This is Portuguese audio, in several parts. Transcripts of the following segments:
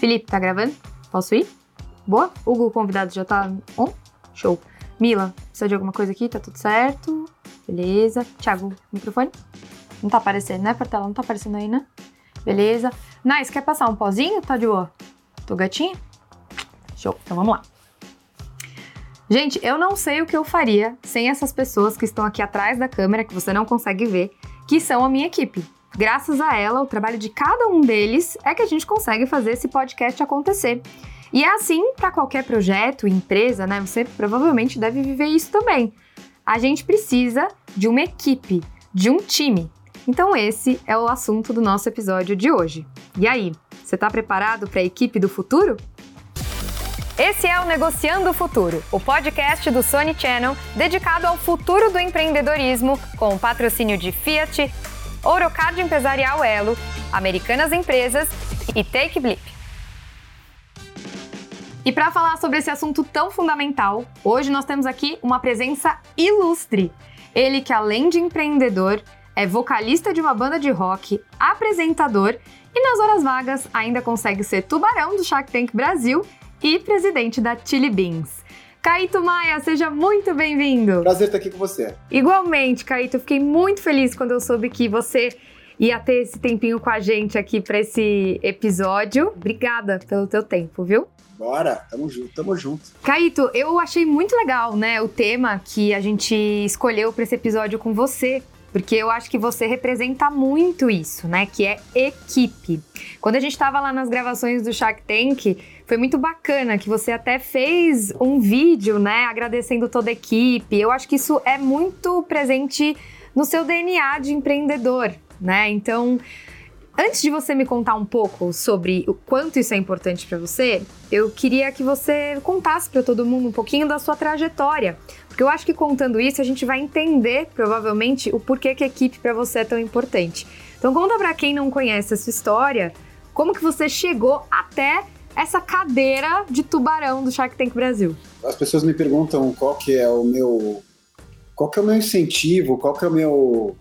Felipe, tá gravando? Posso ir? Boa? Hugo, o convidado já tá on? Show. Mila, precisa de alguma coisa aqui? Tá tudo certo? Beleza. Thiago, microfone? Não tá aparecendo, né, Portela? Não tá aparecendo aí, né? Beleza. Nice, quer passar um pozinho? Tá de boa? Tô gatinha? Show. Então vamos lá. Gente, eu não sei o que eu faria sem essas pessoas que estão aqui atrás da câmera, que você não consegue ver, que são a minha equipe. Graças a ela, o trabalho de cada um deles é que a gente consegue fazer esse podcast acontecer. E é assim para qualquer projeto, empresa, né? Você provavelmente deve viver isso também. A gente precisa de uma equipe, de um time. Então esse é o assunto do nosso episódio de hoje. E aí, você está preparado para a equipe do futuro? Esse é o Negociando o Futuro, o podcast do Sony Channel dedicado ao futuro do empreendedorismo, com o patrocínio de Fiat, Ourocard Empresarial Elo, Americanas Empresas e Take Blip. E para falar sobre esse assunto tão fundamental, hoje nós temos aqui uma presença ilustre. Ele que além de empreendedor, é vocalista de uma banda de rock, apresentador e nas horas vagas ainda consegue ser tubarão do Shark Tank Brasil e presidente da Chili Beans. Caíto Maia, seja muito bem-vindo. Prazer estar aqui com você. Igualmente, Caíto, fiquei muito feliz quando eu soube que você ia ter esse tempinho com a gente aqui para esse episódio. Obrigada pelo teu tempo, viu? Bora, tamo junto, tamo junto. Caíto, eu achei muito legal, né, o tema que a gente escolheu para esse episódio com você, porque eu acho que você representa muito isso, né? Que é equipe. Quando a gente estava lá nas gravações do Shark Tank, foi muito bacana que você até fez um vídeo, né? Agradecendo toda a equipe. Eu acho que isso é muito presente no seu DNA de empreendedor, né? Então, Antes de você me contar um pouco sobre o quanto isso é importante para você, eu queria que você contasse para todo mundo um pouquinho da sua trajetória, porque eu acho que contando isso a gente vai entender provavelmente o porquê que a equipe para você é tão importante. Então conta para quem não conhece a sua história, como que você chegou até essa cadeira de tubarão do Shark Tank Brasil. As pessoas me perguntam qual que é o meu qual que é o meu incentivo, qual que é o meu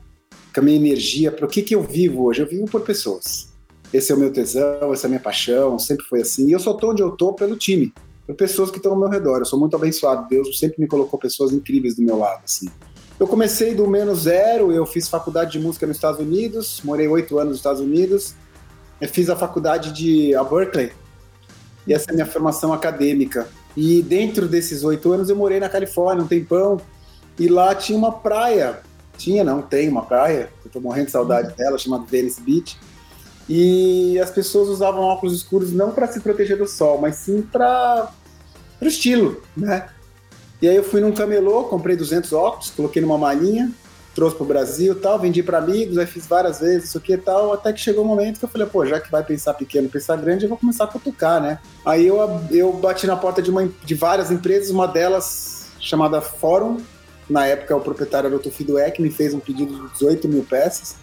com a minha energia, para o que, que eu vivo hoje? Eu vivo por pessoas. Esse é o meu tesão, essa é a minha paixão, sempre foi assim. E eu só estou onde eu estou pelo time, pessoas que estão ao meu redor. Eu sou muito abençoado. Deus sempre me colocou pessoas incríveis do meu lado, assim. Eu comecei do menos zero, eu fiz faculdade de música nos Estados Unidos, morei oito anos nos Estados Unidos, eu fiz a faculdade de a Berkeley, e essa é a minha formação acadêmica. E dentro desses oito anos eu morei na Califórnia um tempão, e lá tinha uma praia tinha, não, tem uma praia, eu tô morrendo de saudade dela, chamada Venice Beach. E as pessoas usavam óculos escuros não para se proteger do sol, mas sim para o estilo, né? E aí eu fui num camelô, comprei 200 óculos, coloquei numa malinha, trouxe pro Brasil tal, vendi para amigos, aí fiz várias vezes, isso aqui e tal, até que chegou o um momento que eu falei, pô, já que vai pensar pequeno, pensar grande, eu vou começar a cutucar, né? Aí eu, eu bati na porta de, uma, de várias empresas, uma delas chamada Fórum, na época, o proprietário era o Tufido Eck, me fez um pedido de 18 mil peças.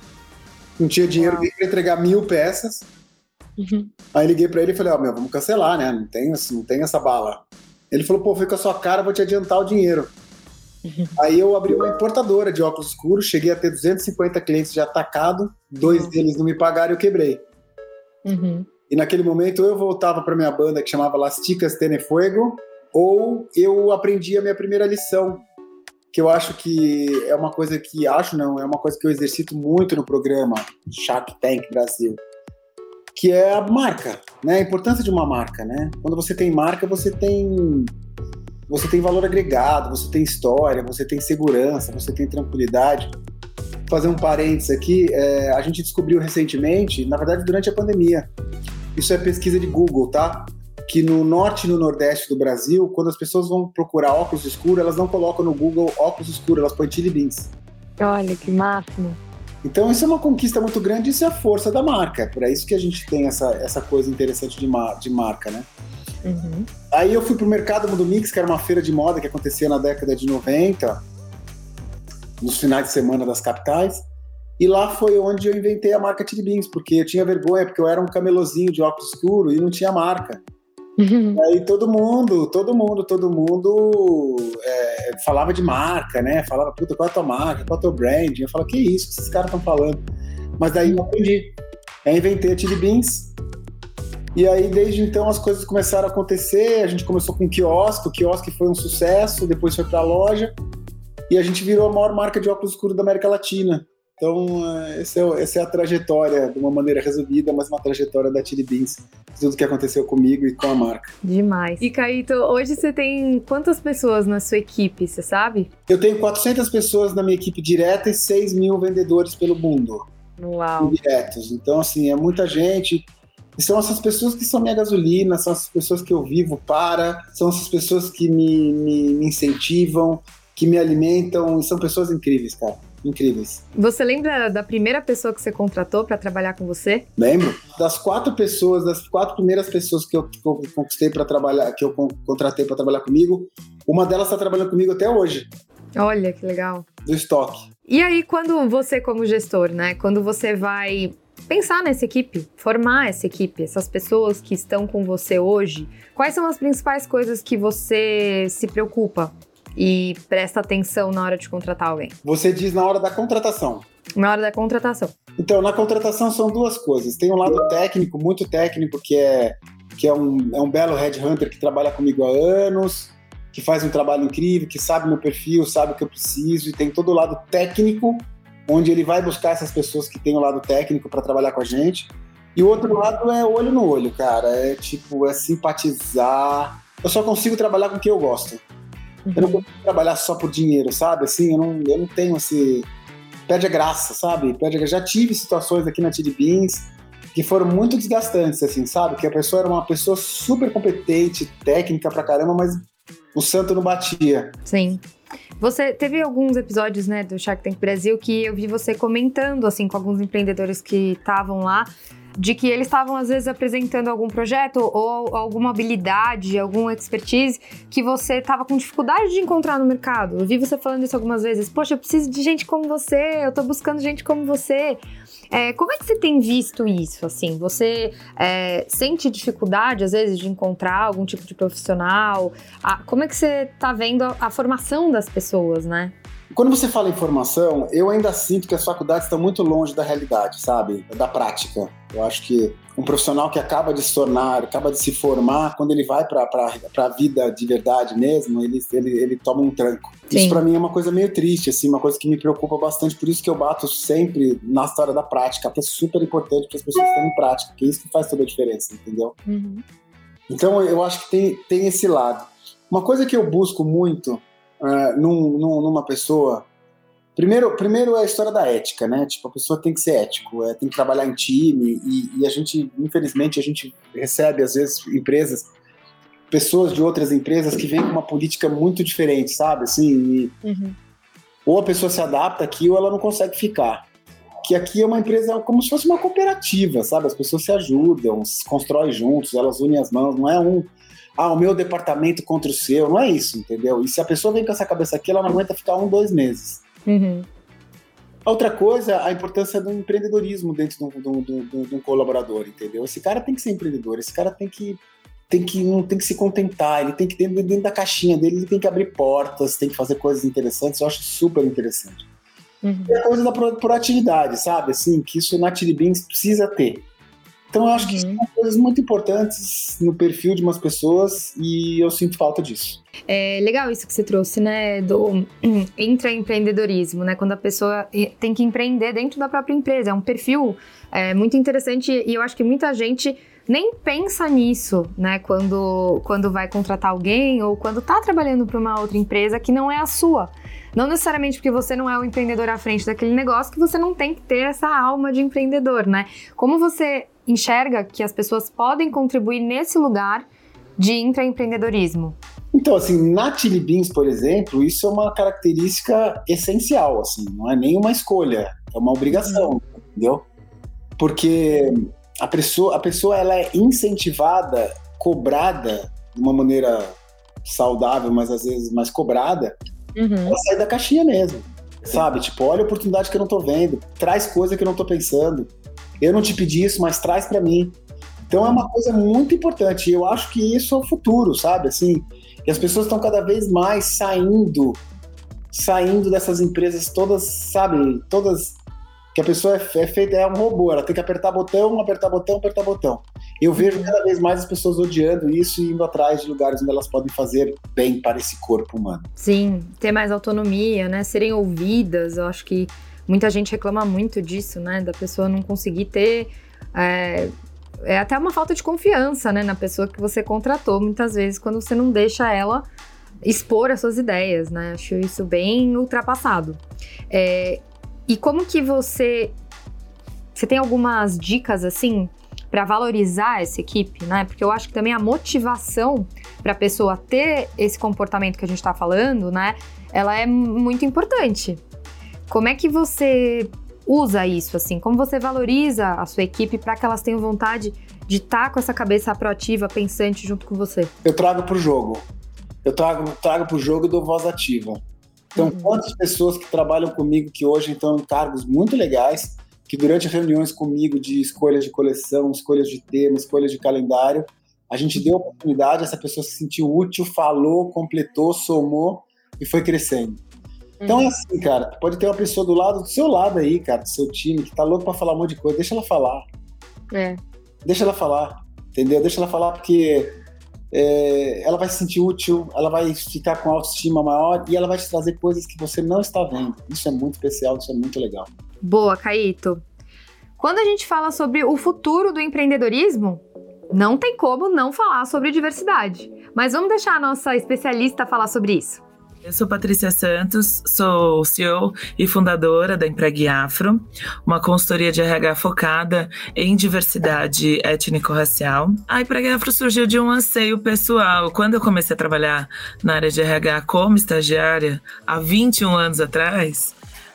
Não tinha dinheiro para entregar mil peças. Uhum. Aí liguei para ele e falei: Ó, oh, meu, vamos cancelar, né? Não tem, não tem essa bala. Ele falou: pô, foi com a sua cara, vou te adiantar o dinheiro. Uhum. Aí eu abri uma importadora de óculos escuros, cheguei a ter 250 clientes de atacado, dois uhum. deles não me pagaram e eu quebrei. Uhum. E naquele momento eu voltava para minha banda que chamava Las Ticas Tenefuego, ou eu aprendi a minha primeira lição, que eu acho que é uma coisa que acho não, é uma coisa que eu exercito muito no programa Shark Tank Brasil, que é a marca, né? A importância de uma marca, né? Quando você tem marca, você tem você tem valor agregado, você tem história, você tem segurança, você tem tranquilidade. Vou fazer um parênteses aqui, é, a gente descobriu recentemente, na verdade durante a pandemia, isso é pesquisa de Google, tá? que no norte e no nordeste do Brasil, quando as pessoas vão procurar óculos escuros, elas não colocam no Google óculos escuros, elas põem chili beans. Olha, que máximo. Então isso é uma conquista muito grande, isso é a força da marca. É por isso que a gente tem essa, essa coisa interessante de, mar, de marca, né? Uhum. Aí eu fui pro Mercado Mundo Mix, que era uma feira de moda que acontecia na década de 90, nos finais de semana das capitais. E lá foi onde eu inventei a marca Chili Beans, porque eu tinha vergonha, porque eu era um camelozinho de óculos escuro e não tinha marca. Uhum. Aí todo mundo, todo mundo, todo mundo é, falava de marca, né? Falava, puta, qual é a tua marca, qual é o teu brand? Eu falava, que isso que esses caras estão falando? Mas daí eu aprendi. Aí inventei a Chili Beans E aí, desde então, as coisas começaram a acontecer. A gente começou com o quiosque, o quiosque foi um sucesso, depois foi para a loja. E a gente virou a maior marca de óculos escuros da América Latina. Então, é, esse é, essa é a trajetória, de uma maneira resumida, mas uma trajetória da Chili Beans, tudo que aconteceu comigo e com a marca. Demais. E Caíto, hoje você tem quantas pessoas na sua equipe, você sabe? Eu tenho 400 pessoas na minha equipe direta e 6 mil vendedores pelo mundo. Uau. Diretos. Então, assim, é muita gente. E são essas pessoas que são minha gasolina, são essas pessoas que eu vivo para, são essas pessoas que me, me, me incentivam, que me alimentam, e são pessoas incríveis, cara incríveis. Você lembra da primeira pessoa que você contratou para trabalhar com você? Lembro. Das quatro pessoas, das quatro primeiras pessoas que eu, que eu conquistei para trabalhar, que eu contratei para trabalhar comigo, uma delas está trabalhando comigo até hoje. Olha que legal. Do estoque. E aí, quando você, como gestor, né, quando você vai pensar nessa equipe, formar essa equipe, essas pessoas que estão com você hoje, quais são as principais coisas que você se preocupa e presta atenção na hora de contratar alguém? Você diz na hora da contratação. Na hora da contratação. Então, na contratação são duas coisas. Tem um lado técnico, muito técnico, que é, que é, um, é um belo headhunter que trabalha comigo há anos, que faz um trabalho incrível, que sabe meu perfil, sabe o que eu preciso, e tem todo o lado técnico, onde ele vai buscar essas pessoas que têm o lado técnico para trabalhar com a gente. E o outro lado é olho no olho, cara. É tipo, é simpatizar. Eu só consigo trabalhar com quem eu gosto. Uhum. Eu não consigo trabalhar só por dinheiro, sabe? Assim, eu não, eu não tenho esse. Perde a graça, sabe? Perde a... Já tive situações aqui na Tid Beans que foram muito desgastantes, assim, sabe? Que a pessoa era uma pessoa super competente, técnica pra caramba, mas o santo não batia. Sim. Você teve alguns episódios, né, do Shark Tank Brasil que eu vi você comentando, assim, com alguns empreendedores que estavam lá, de que eles estavam às vezes apresentando algum projeto ou alguma habilidade, alguma expertise que você estava com dificuldade de encontrar no mercado. Eu vi você falando isso algumas vezes. Poxa, eu preciso de gente como você, eu estou buscando gente como você. É, como é que você tem visto isso? Assim, você é, sente dificuldade às vezes de encontrar algum tipo de profissional? A, como é que você está vendo a, a formação das pessoas, né? Quando você fala em formação, eu ainda sinto que as faculdades estão muito longe da realidade, sabe? Da prática. Eu acho que um profissional que acaba de se tornar, acaba de se formar, quando ele vai para a vida de verdade mesmo, ele, ele, ele toma um tranco. Sim. Isso para mim é uma coisa meio triste, assim, uma coisa que me preocupa bastante, por isso que eu bato sempre na história da prática, que é super importante para as pessoas terem prática, que é isso que faz toda a diferença, entendeu? Uhum. Então eu acho que tem, tem esse lado. Uma coisa que eu busco muito uh, num, num, numa pessoa. Primeiro, primeiro é a história da ética, né? Tipo, a pessoa tem que ser ético, é, tem que trabalhar em time e, e, a gente, infelizmente, a gente recebe às vezes empresas, pessoas de outras empresas que vêm com uma política muito diferente, sabe? Assim, uhum. ou a pessoa se adapta aqui ou ela não consegue ficar. Que aqui é uma empresa como se fosse uma cooperativa, sabe? As pessoas se ajudam, se constroem juntos, elas unem as mãos, não é um ah, o meu departamento contra o seu. Não é isso, entendeu? E se a pessoa vem com essa cabeça aqui, ela não aguenta ficar um, dois meses. Uhum. Outra coisa, a importância do empreendedorismo dentro de um, de, um, de um, colaborador, entendeu? Esse cara tem que ser empreendedor, esse cara tem que, tem que, não tem que se contentar, ele tem que dentro, dentro da caixinha dele, ele tem que abrir portas, tem que fazer coisas interessantes, eu acho super interessante. Uhum. E a coisa da proatividade, sabe? Assim, que isso na Tiribins precisa ter. Então eu acho que uhum. são coisas muito importantes no perfil de umas pessoas e eu sinto falta disso. É legal isso que você trouxe, né, do intraempreendedorismo, né, quando a pessoa tem que empreender dentro da própria empresa. É um perfil é, muito interessante e eu acho que muita gente nem pensa nisso, né, quando, quando vai contratar alguém ou quando está trabalhando para uma outra empresa que não é a sua. Não necessariamente porque você não é o empreendedor à frente daquele negócio que você não tem que ter essa alma de empreendedor, né? Como você enxerga que as pessoas podem contribuir nesse lugar de intraempreendedorismo? Então, assim, na Chili Beans, por exemplo, isso é uma característica essencial, assim, não é nem uma escolha, é uma obrigação, uhum. entendeu? Porque a pessoa, a pessoa ela é incentivada, cobrada de uma maneira saudável, mas às vezes mais cobrada, uhum. ela sai da caixinha mesmo, sabe? Tipo, olha a oportunidade que eu não tô vendo, traz coisa que eu não tô pensando, eu não te pedi isso, mas traz para mim. Então é uma coisa muito importante. E eu acho que isso é o futuro, sabe? Assim, e as pessoas estão cada vez mais saindo, saindo dessas empresas todas, sabe? Todas que a pessoa é, é feita é um robô. Ela tem que apertar botão, apertar botão, apertar botão. Eu vejo cada vez mais as pessoas odiando isso e indo atrás de lugares onde elas podem fazer bem para esse corpo humano. Sim, ter mais autonomia, né? Serem ouvidas. Eu acho que muita gente reclama muito disso, né? Da pessoa não conseguir ter. É, é até uma falta de confiança, né? Na pessoa que você contratou, muitas vezes, quando você não deixa ela expor as suas ideias, né? Acho isso bem ultrapassado. É, e como que você. Você tem algumas dicas assim para valorizar essa equipe, né? Porque eu acho que também a motivação para a pessoa ter esse comportamento que a gente está falando, né? Ela é muito importante. Como é que você usa isso assim? Como você valoriza a sua equipe para que elas tenham vontade de estar tá com essa cabeça proativa, pensante junto com você? Eu trago para o jogo. Eu trago, trago para o jogo e dou voz ativa. Então, uhum. quantas pessoas que trabalham comigo que hoje estão em cargos muito legais que durante reuniões comigo de escolhas de coleção, escolhas de tema, escolhas de calendário, a gente deu a oportunidade, essa pessoa se sentiu útil, falou, completou, somou e foi crescendo. Então é uhum. assim, cara, pode ter uma pessoa do lado do seu lado aí, cara, do seu time, que tá louco para falar um monte de coisa, deixa ela falar. É. Deixa ela falar, entendeu? Deixa ela falar porque é, ela vai se sentir útil, ela vai ficar com autoestima maior e ela vai te trazer coisas que você não está vendo. Isso é muito especial, isso é muito legal. Boa, Caíto. Quando a gente fala sobre o futuro do empreendedorismo, não tem como não falar sobre diversidade. Mas vamos deixar a nossa especialista falar sobre isso. Eu sou Patrícia Santos, sou CEO e fundadora da Empregue Afro, uma consultoria de RH focada em diversidade étnico-racial. A Empregue Afro surgiu de um anseio pessoal. Quando eu comecei a trabalhar na área de RH como estagiária, há 21 anos atrás,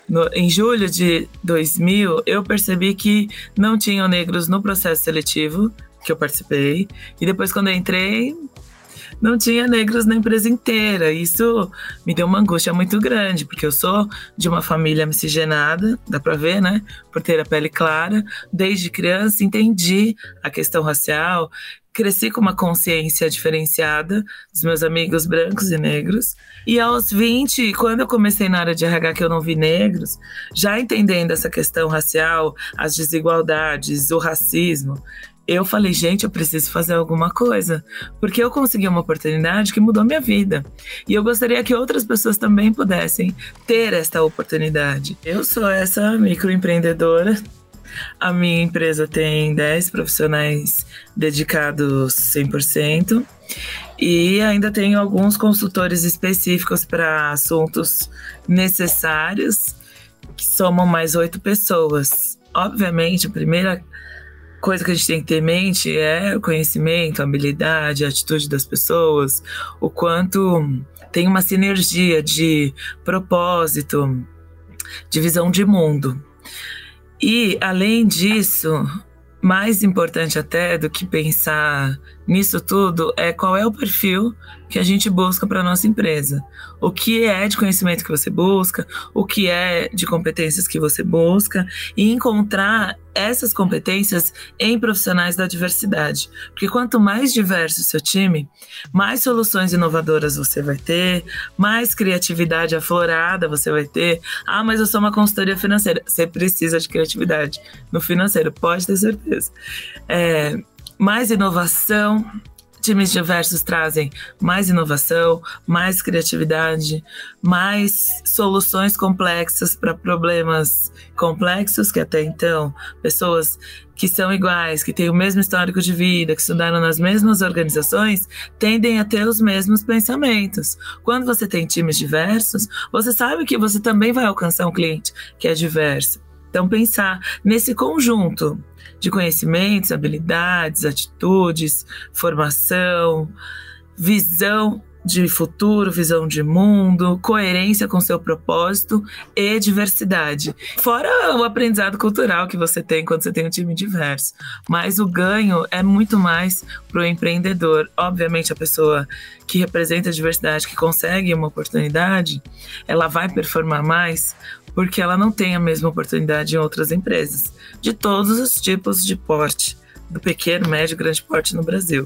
no, em julho de 2000, eu percebi que não tinham negros no processo seletivo que eu participei. E depois, quando eu entrei, não tinha negros na empresa inteira. Isso me deu uma angústia muito grande, porque eu sou de uma família miscigenada, dá para ver, né? Por ter a pele clara. Desde criança entendi a questão racial, cresci com uma consciência diferenciada dos meus amigos brancos e negros. E aos 20, quando eu comecei na área de RH que eu não vi negros, já entendendo essa questão racial, as desigualdades, o racismo, eu falei, gente, eu preciso fazer alguma coisa, porque eu consegui uma oportunidade que mudou minha vida. E eu gostaria que outras pessoas também pudessem ter esta oportunidade. Eu sou essa microempreendedora a minha empresa tem 10 profissionais dedicados 100%. E ainda tenho alguns consultores específicos para assuntos necessários, que somam mais oito pessoas. Obviamente, a primeira coisa que a gente tem que ter em mente é o conhecimento, a habilidade, a atitude das pessoas, o quanto tem uma sinergia de propósito, de visão de mundo. E, além disso, mais importante até do que pensar nisso tudo é qual é o perfil que a gente busca para nossa empresa. O que é de conhecimento que você busca, o que é de competências que você busca e encontrar essas competências em profissionais da diversidade. Porque quanto mais diverso o seu time, mais soluções inovadoras você vai ter, mais criatividade aflorada você vai ter. Ah, mas eu sou uma consultoria financeira. Você precisa de criatividade no financeiro, pode ter certeza. É, mais inovação. Times diversos trazem mais inovação, mais criatividade, mais soluções complexas para problemas complexos que até então pessoas que são iguais, que têm o mesmo histórico de vida, que estudaram nas mesmas organizações, tendem a ter os mesmos pensamentos. Quando você tem times diversos, você sabe que você também vai alcançar um cliente que é diverso. Então, pensar nesse conjunto de conhecimentos, habilidades, atitudes, formação, visão de futuro, visão de mundo, coerência com seu propósito e diversidade. Fora o aprendizado cultural que você tem quando você tem um time diverso. Mas o ganho é muito mais para o empreendedor. Obviamente, a pessoa que representa a diversidade, que consegue uma oportunidade, ela vai performar mais porque ela não tem a mesma oportunidade em outras empresas, de todos os tipos de porte. do pequeno, médio, grande porte no Brasil.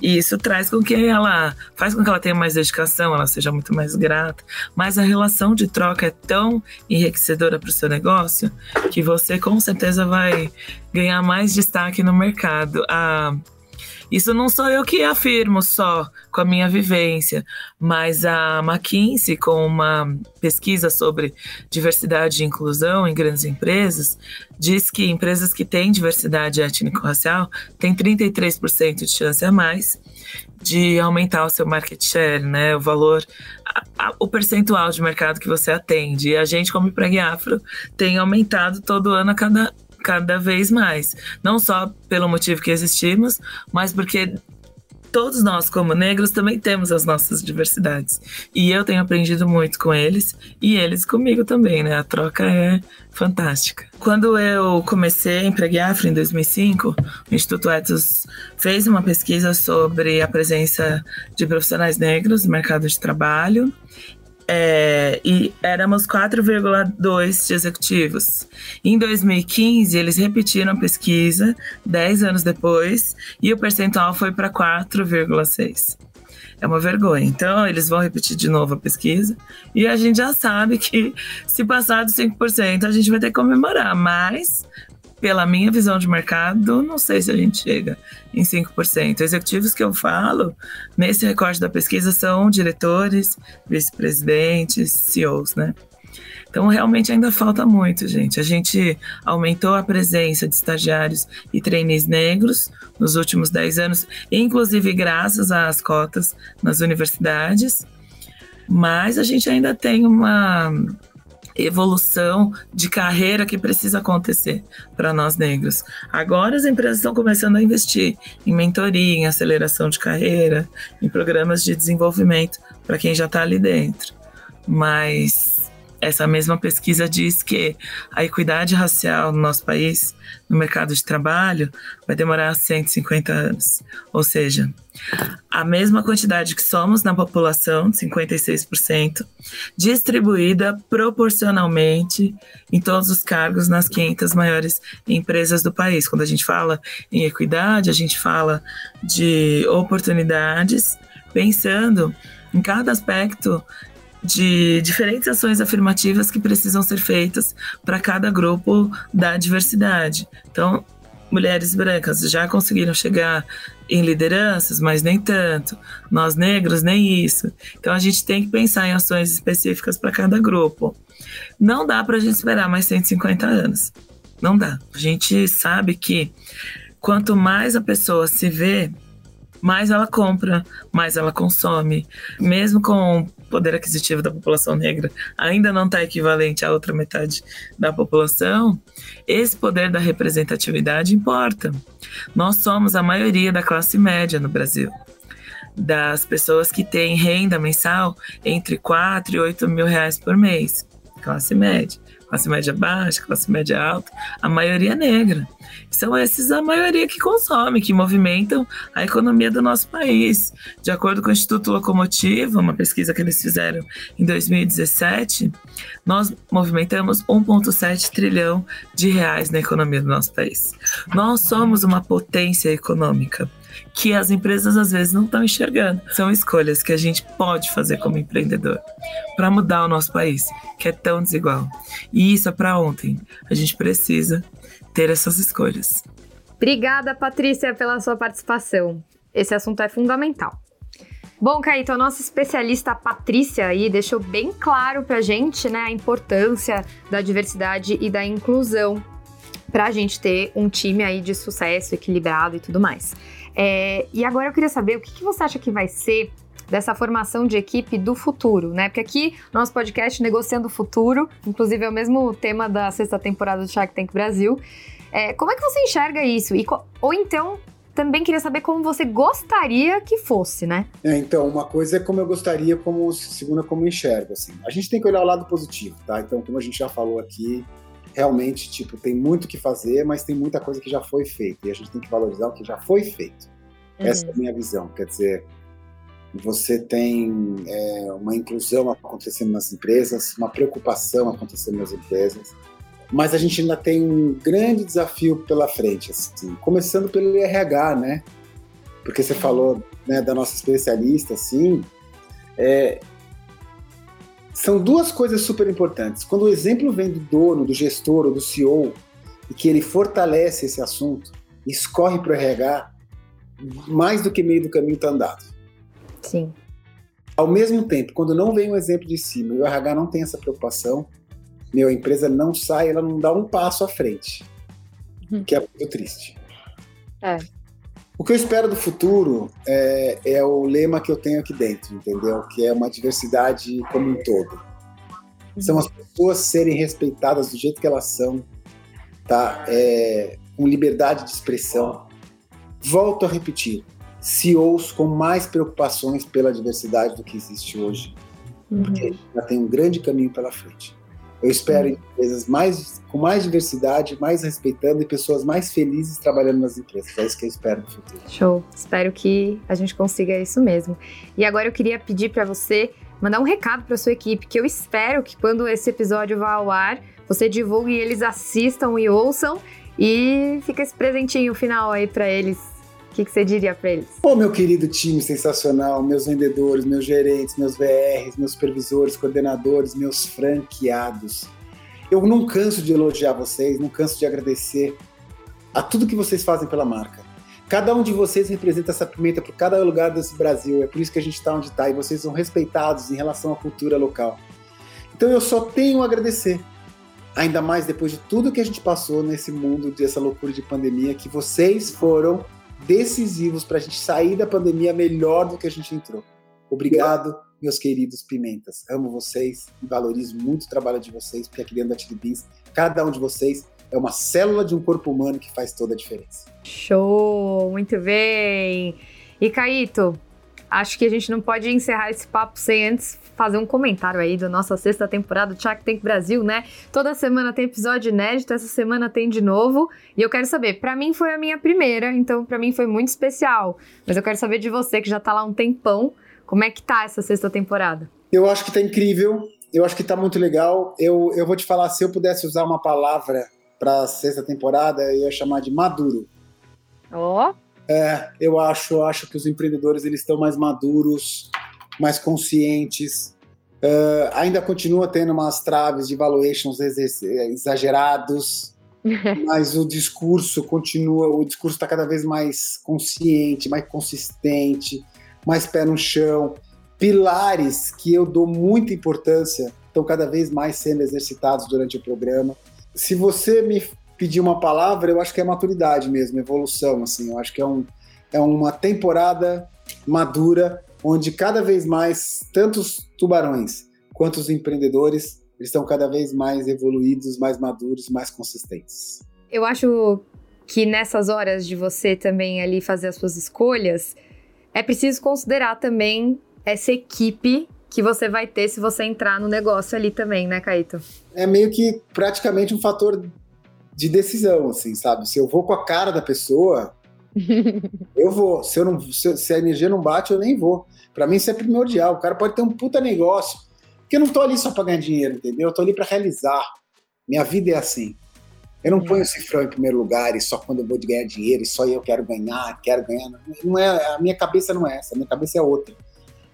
E isso traz com que ela faz com que ela tenha mais dedicação, ela seja muito mais grata, mas a relação de troca é tão enriquecedora para o seu negócio que você com certeza vai ganhar mais destaque no mercado. A isso não sou eu que afirmo só com a minha vivência, mas a McKinsey, com uma pesquisa sobre diversidade e inclusão em grandes empresas, diz que empresas que têm diversidade étnico-racial têm 33% de chance a mais de aumentar o seu market share, né? O valor, a, a, o percentual de mercado que você atende. E a gente, como Preg Afro, tem aumentado todo ano a cada cada vez mais. Não só pelo motivo que existimos, mas porque todos nós, como negros, também temos as nossas diversidades. E eu tenho aprendido muito com eles e eles comigo também, né? A troca é fantástica. Quando eu comecei a empregar em 2005, o Instituto Etos fez uma pesquisa sobre a presença de profissionais negros no mercado de trabalho é, e éramos 4,2 de executivos. Em 2015, eles repetiram a pesquisa, 10 anos depois, e o percentual foi para 4,6. É uma vergonha. Então, eles vão repetir de novo a pesquisa. E a gente já sabe que, se passar dos 5%, a gente vai ter que comemorar. Mas pela minha visão de mercado, não sei se a gente chega em 5%. Executivos que eu falo, nesse recorte da pesquisa, são diretores, vice-presidentes, CEOs, né? Então, realmente ainda falta muito, gente. A gente aumentou a presença de estagiários e trainees negros nos últimos 10 anos, inclusive graças às cotas nas universidades, mas a gente ainda tem uma evolução de carreira que precisa acontecer para nós negros. Agora as empresas estão começando a investir em mentoria, em aceleração de carreira, em programas de desenvolvimento para quem já está ali dentro. Mas essa mesma pesquisa diz que a equidade racial no nosso país, no mercado de trabalho, vai demorar 150 anos. Ou seja, a mesma quantidade que somos na população, 56%, distribuída proporcionalmente em todos os cargos nas 500 maiores empresas do país. Quando a gente fala em equidade, a gente fala de oportunidades, pensando em cada aspecto de diferentes ações afirmativas que precisam ser feitas para cada grupo da diversidade. Então, mulheres brancas já conseguiram chegar em lideranças, mas nem tanto. Nós negros, nem isso. Então, a gente tem que pensar em ações específicas para cada grupo. Não dá para a gente esperar mais 150 anos. Não dá. A gente sabe que quanto mais a pessoa se vê mais ela compra, mais ela consome. Mesmo com poder aquisitivo da população negra ainda não está equivalente à outra metade da população, esse poder da representatividade importa. Nós somos a maioria da classe média no Brasil. Das pessoas que têm renda mensal entre 4 e 8 mil reais por mês. Classe média classe média baixa, classe média alta, a maioria negra. São esses a maioria que consome, que movimentam a economia do nosso país. De acordo com o Instituto Locomotiva, uma pesquisa que eles fizeram em 2017, nós movimentamos 1,7 trilhão de reais na economia do nosso país. Nós somos uma potência econômica que as empresas às vezes não estão enxergando. São escolhas que a gente pode fazer como empreendedor para mudar o nosso país, que é tão desigual. E isso é para ontem. A gente precisa ter essas escolhas. Obrigada, Patrícia, pela sua participação. Esse assunto é fundamental. Bom, Caíto, a nossa especialista Patrícia aí deixou bem claro pra gente, né, a importância da diversidade e da inclusão para a gente ter um time aí de sucesso, equilibrado e tudo mais. É, e agora eu queria saber o que, que você acha que vai ser dessa formação de equipe do futuro, né? Porque aqui, nosso podcast Negociando o Futuro, inclusive é o mesmo tema da sexta temporada do Shark Tank Brasil. É, como é que você enxerga isso? E, ou então, também queria saber como você gostaria que fosse, né? É, então, uma coisa é como eu gostaria, como segunda como eu enxergo, assim. A gente tem que olhar o lado positivo, tá? Então, como a gente já falou aqui, realmente, tipo, tem muito que fazer, mas tem muita coisa que já foi feita. E a gente tem que valorizar o que já foi feito. Uhum. Essa é a minha visão. Quer dizer, você tem é, uma inclusão acontecendo nas empresas, uma preocupação acontecendo nas empresas. mas a gente ainda tem um grande desafio pela frente, assim, começando pelo RH, né? Porque você falou né, da nossa especialista, assim, é, são duas coisas super importantes. Quando o exemplo vem do dono, do gestor ou do CEO, e que ele fortalece esse assunto, escorre para o RH, mais do que meio do caminho está andado. Sim. Ao mesmo tempo, quando não vem um exemplo de cima e o RH não tem essa preocupação, meu, a empresa não sai, ela não dá um passo à frente. Uhum. Que é muito triste. É. O que eu espero do futuro é, é, o lema que eu tenho aqui dentro, entendeu? Que é uma diversidade como um todo. São as pessoas serem respeitadas do jeito que elas são, tá? É, com liberdade de expressão. Volto a repetir, CEOs com mais preocupações pela diversidade do que existe hoje. Uhum. Porque já tem um grande caminho pela frente. Eu espero empresas mais, com mais diversidade, mais respeitando e pessoas mais felizes trabalhando nas empresas. É isso que eu espero no futuro. Show. Espero que a gente consiga isso mesmo. E agora eu queria pedir para você mandar um recado para sua equipe, que eu espero que quando esse episódio vá ao ar, você divulgue e eles assistam e ouçam e fica esse presentinho final aí para eles o que, que, você diria para eles? Ô, meu querido time sensacional, meus vendedores, meus gerentes, meus VRs, meus supervisores, coordenadores, meus franqueados. Eu não canso de elogiar vocês, não canso de agradecer a tudo que vocês fazem pela marca. Cada um de vocês representa essa pimenta por cada lugar desse Brasil. É por isso que a gente está onde está e vocês são respeitados em relação à cultura local. Então eu só tenho a agradecer. Ainda mais depois de tudo que a gente passou nesse mundo dessa loucura de pandemia, que vocês foram decisivos para a gente sair da pandemia melhor do que a gente entrou. Obrigado, meus queridos pimentas. Amo vocês e valorizo muito o trabalho de vocês, porque aqui dentro da Chili Beans, cada um de vocês é uma célula de um corpo humano que faz toda a diferença. Show! Muito bem! E Caíto, acho que a gente não pode encerrar esse papo sem antes fazer um comentário aí da nossa sexta temporada do Shark Tank Brasil, né? Toda semana tem episódio inédito, essa semana tem de novo. E eu quero saber, para mim foi a minha primeira, então para mim foi muito especial. Mas eu quero saber de você que já tá lá um tempão, como é que tá essa sexta temporada? Eu acho que tá incrível, eu acho que tá muito legal. Eu, eu vou te falar, se eu pudesse usar uma palavra para sexta temporada, eu ia chamar de maduro. Ó. Oh. É, eu acho, acho que os empreendedores eles estão mais maduros, mais conscientes. Uh, ainda continua tendo umas traves de valuations exagerados, mas o discurso continua, o discurso está cada vez mais consciente, mais consistente, mais pé no chão. Pilares que eu dou muita importância estão cada vez mais sendo exercitados durante o programa. Se você me pedir uma palavra, eu acho que é maturidade mesmo, evolução. Assim, eu acho que é, um, é uma temporada madura onde cada vez mais, tanto os tubarões quanto os empreendedores, eles estão cada vez mais evoluídos, mais maduros, mais consistentes. Eu acho que nessas horas de você também ali fazer as suas escolhas, é preciso considerar também essa equipe que você vai ter se você entrar no negócio ali também, né, Caíto? É meio que praticamente um fator de decisão, assim, sabe? Se eu vou com a cara da pessoa, eu vou. Se, eu não, se, se, a energia não bate, eu nem vou. Para mim isso é primordial. O cara pode ter um puta negócio. Porque eu não tô ali só pra ganhar dinheiro, entendeu? Eu tô ali para realizar. Minha vida é assim. Eu não ponho o cifrão em primeiro lugar e só quando eu vou de ganhar dinheiro e só eu quero ganhar, quero ganhar. Não é, a minha cabeça não é essa, a minha cabeça é outra.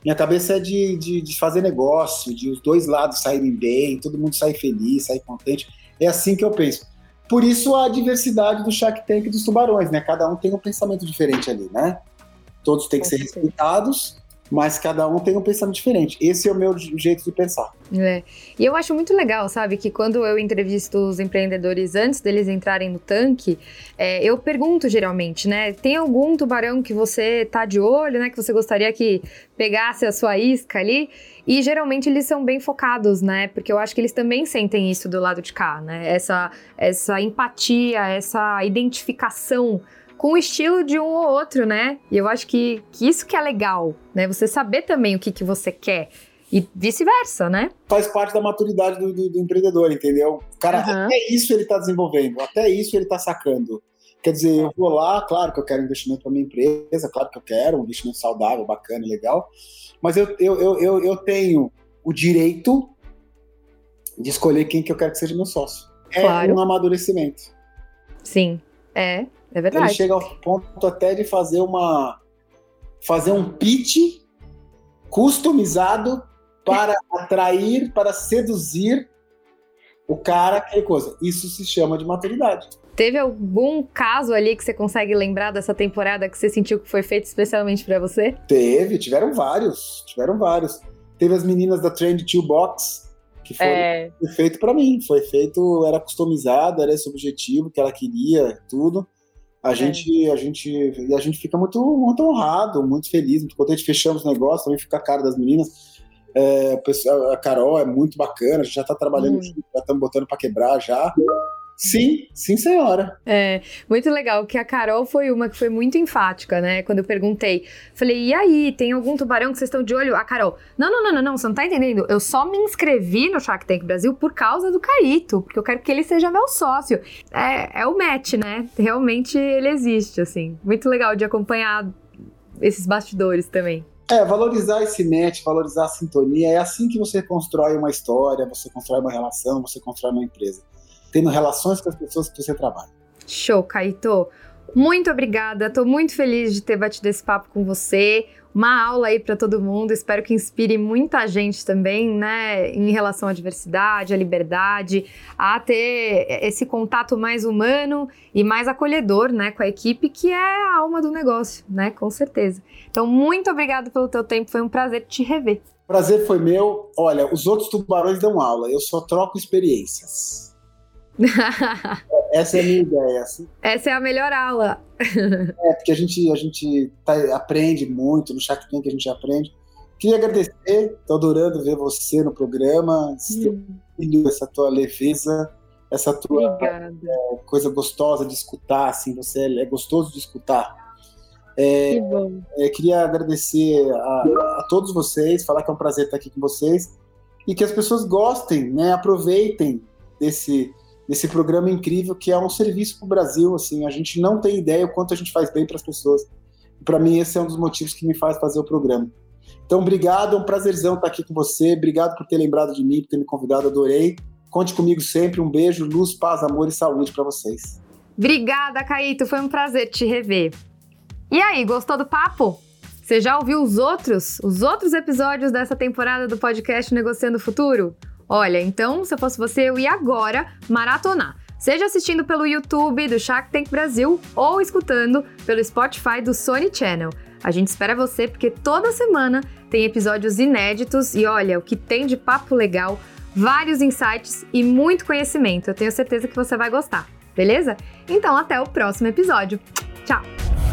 Minha cabeça é de, de, de fazer negócio, de os dois lados saírem bem, todo mundo sair feliz, sair contente. É assim que eu penso. Por isso a diversidade do Shark Tank dos tubarões, né? Cada um tem um pensamento diferente ali, né? Todos têm que ser respeitados, mas cada um tem um pensamento diferente. Esse é o meu jeito de pensar. É. E eu acho muito legal, sabe, que quando eu entrevisto os empreendedores antes deles entrarem no tanque, é, eu pergunto geralmente, né? Tem algum tubarão que você tá de olho, né? Que você gostaria que pegasse a sua isca ali? E geralmente eles são bem focados, né? Porque eu acho que eles também sentem isso do lado de cá, né? Essa, essa empatia, essa identificação com o estilo de um ou outro, né? E eu acho que, que isso que é legal, né? Você saber também o que, que você quer. E vice-versa, né? Faz parte da maturidade do, do, do empreendedor, entendeu? Cara, uhum. até isso ele está desenvolvendo, até isso ele está sacando. Quer dizer, eu vou lá, claro que eu quero investimento para minha empresa, claro que eu quero um investimento saudável, bacana, legal, mas eu, eu, eu, eu, eu tenho o direito de escolher quem que eu quero que seja meu sócio. é Claro. um amadurecimento. Sim, é, é Ele verdade. chega ao ponto até de fazer uma fazer um pitch customizado para atrair, para seduzir o cara, aquela coisa. Isso se chama de maturidade. Teve algum caso ali que você consegue lembrar dessa temporada que você sentiu que foi feito especialmente pra você? Teve, tiveram vários, tiveram vários. Teve as meninas da Trend Two Box, que foi, É, foi feito para mim, foi feito, era customizado, era esse objetivo que ela queria, tudo. A gente, a gente, e a gente fica muito, muito honrado, muito feliz, muito contente. Fechamos o negócio, também fica a cara das meninas. É, a Carol é muito bacana, a gente já tá trabalhando, Hum. junto, já estamos botando para quebrar já. Sim, sim, senhora. É, muito legal, que a Carol foi uma que foi muito enfática, né? Quando eu perguntei, falei, e aí, tem algum tubarão que vocês estão de olho? A Carol, não, não, não, não, não, você não tá entendendo. Eu só me inscrevi no Shark Tank Brasil por causa do Caíto, porque eu quero que ele seja meu sócio. É, é o match, né? Realmente ele existe, assim. Muito legal de acompanhar esses bastidores também. É, valorizar esse match, valorizar a sintonia, é assim que você constrói uma história, você constrói uma relação, você constrói uma empresa. Tendo relações com as pessoas que você trabalha. Show, Caíto. Muito obrigada, tô muito feliz de ter batido esse papo com você. Uma aula aí para todo mundo, espero que inspire muita gente também, né, em relação à diversidade, à liberdade, a ter esse contato mais humano e mais acolhedor, né, com a equipe, que é a alma do negócio, né, com certeza. Então, muito obrigada pelo teu tempo, foi um prazer te rever. Prazer foi meu. Olha, os outros tubarões dão aula, eu só troco experiências. Essa é a minha ideia. Assim. Essa é a melhor aula. É, porque a gente, a gente tá- aprende muito, no Shark Tank a gente aprende. Queria agradecer, tô adorando ver você no programa, filho, essa tua leveza, essa tua Obrigada. coisa gostosa de escutar, assim, você é, é gostoso de escutar. Que bom. É, queria agradecer a, a todos vocês, falar que é um prazer estar aqui com vocês e que as pessoas gostem, né, aproveitem desse, desse programa incrível que é um serviço para o Brasil. Assim, a gente não tem ideia o quanto a gente faz bem para as pessoas. Para mim, esse é um dos motivos que me faz fazer o programa. Então, obrigado, é um prazerzão estar aqui com você. Obrigado por ter lembrado de mim, por ter me convidado, adorei. Conte comigo sempre. Um beijo, luz, paz, amor e saúde para vocês. Obrigada, Caíto. Foi um prazer te rever. E aí, gostou do papo? Você já ouviu os outros, os outros episódios dessa temporada do podcast Negociando o Futuro? Olha, então, se eu fosse você, eu ia agora maratonar. Seja assistindo pelo YouTube do Shark Tank Brasil ou escutando pelo Spotify do Sony Channel. A gente espera você porque toda semana tem episódios inéditos e olha, o que tem de papo legal, vários insights e muito conhecimento. Eu tenho certeza que você vai gostar, beleza? Então, até o próximo episódio. Tchau!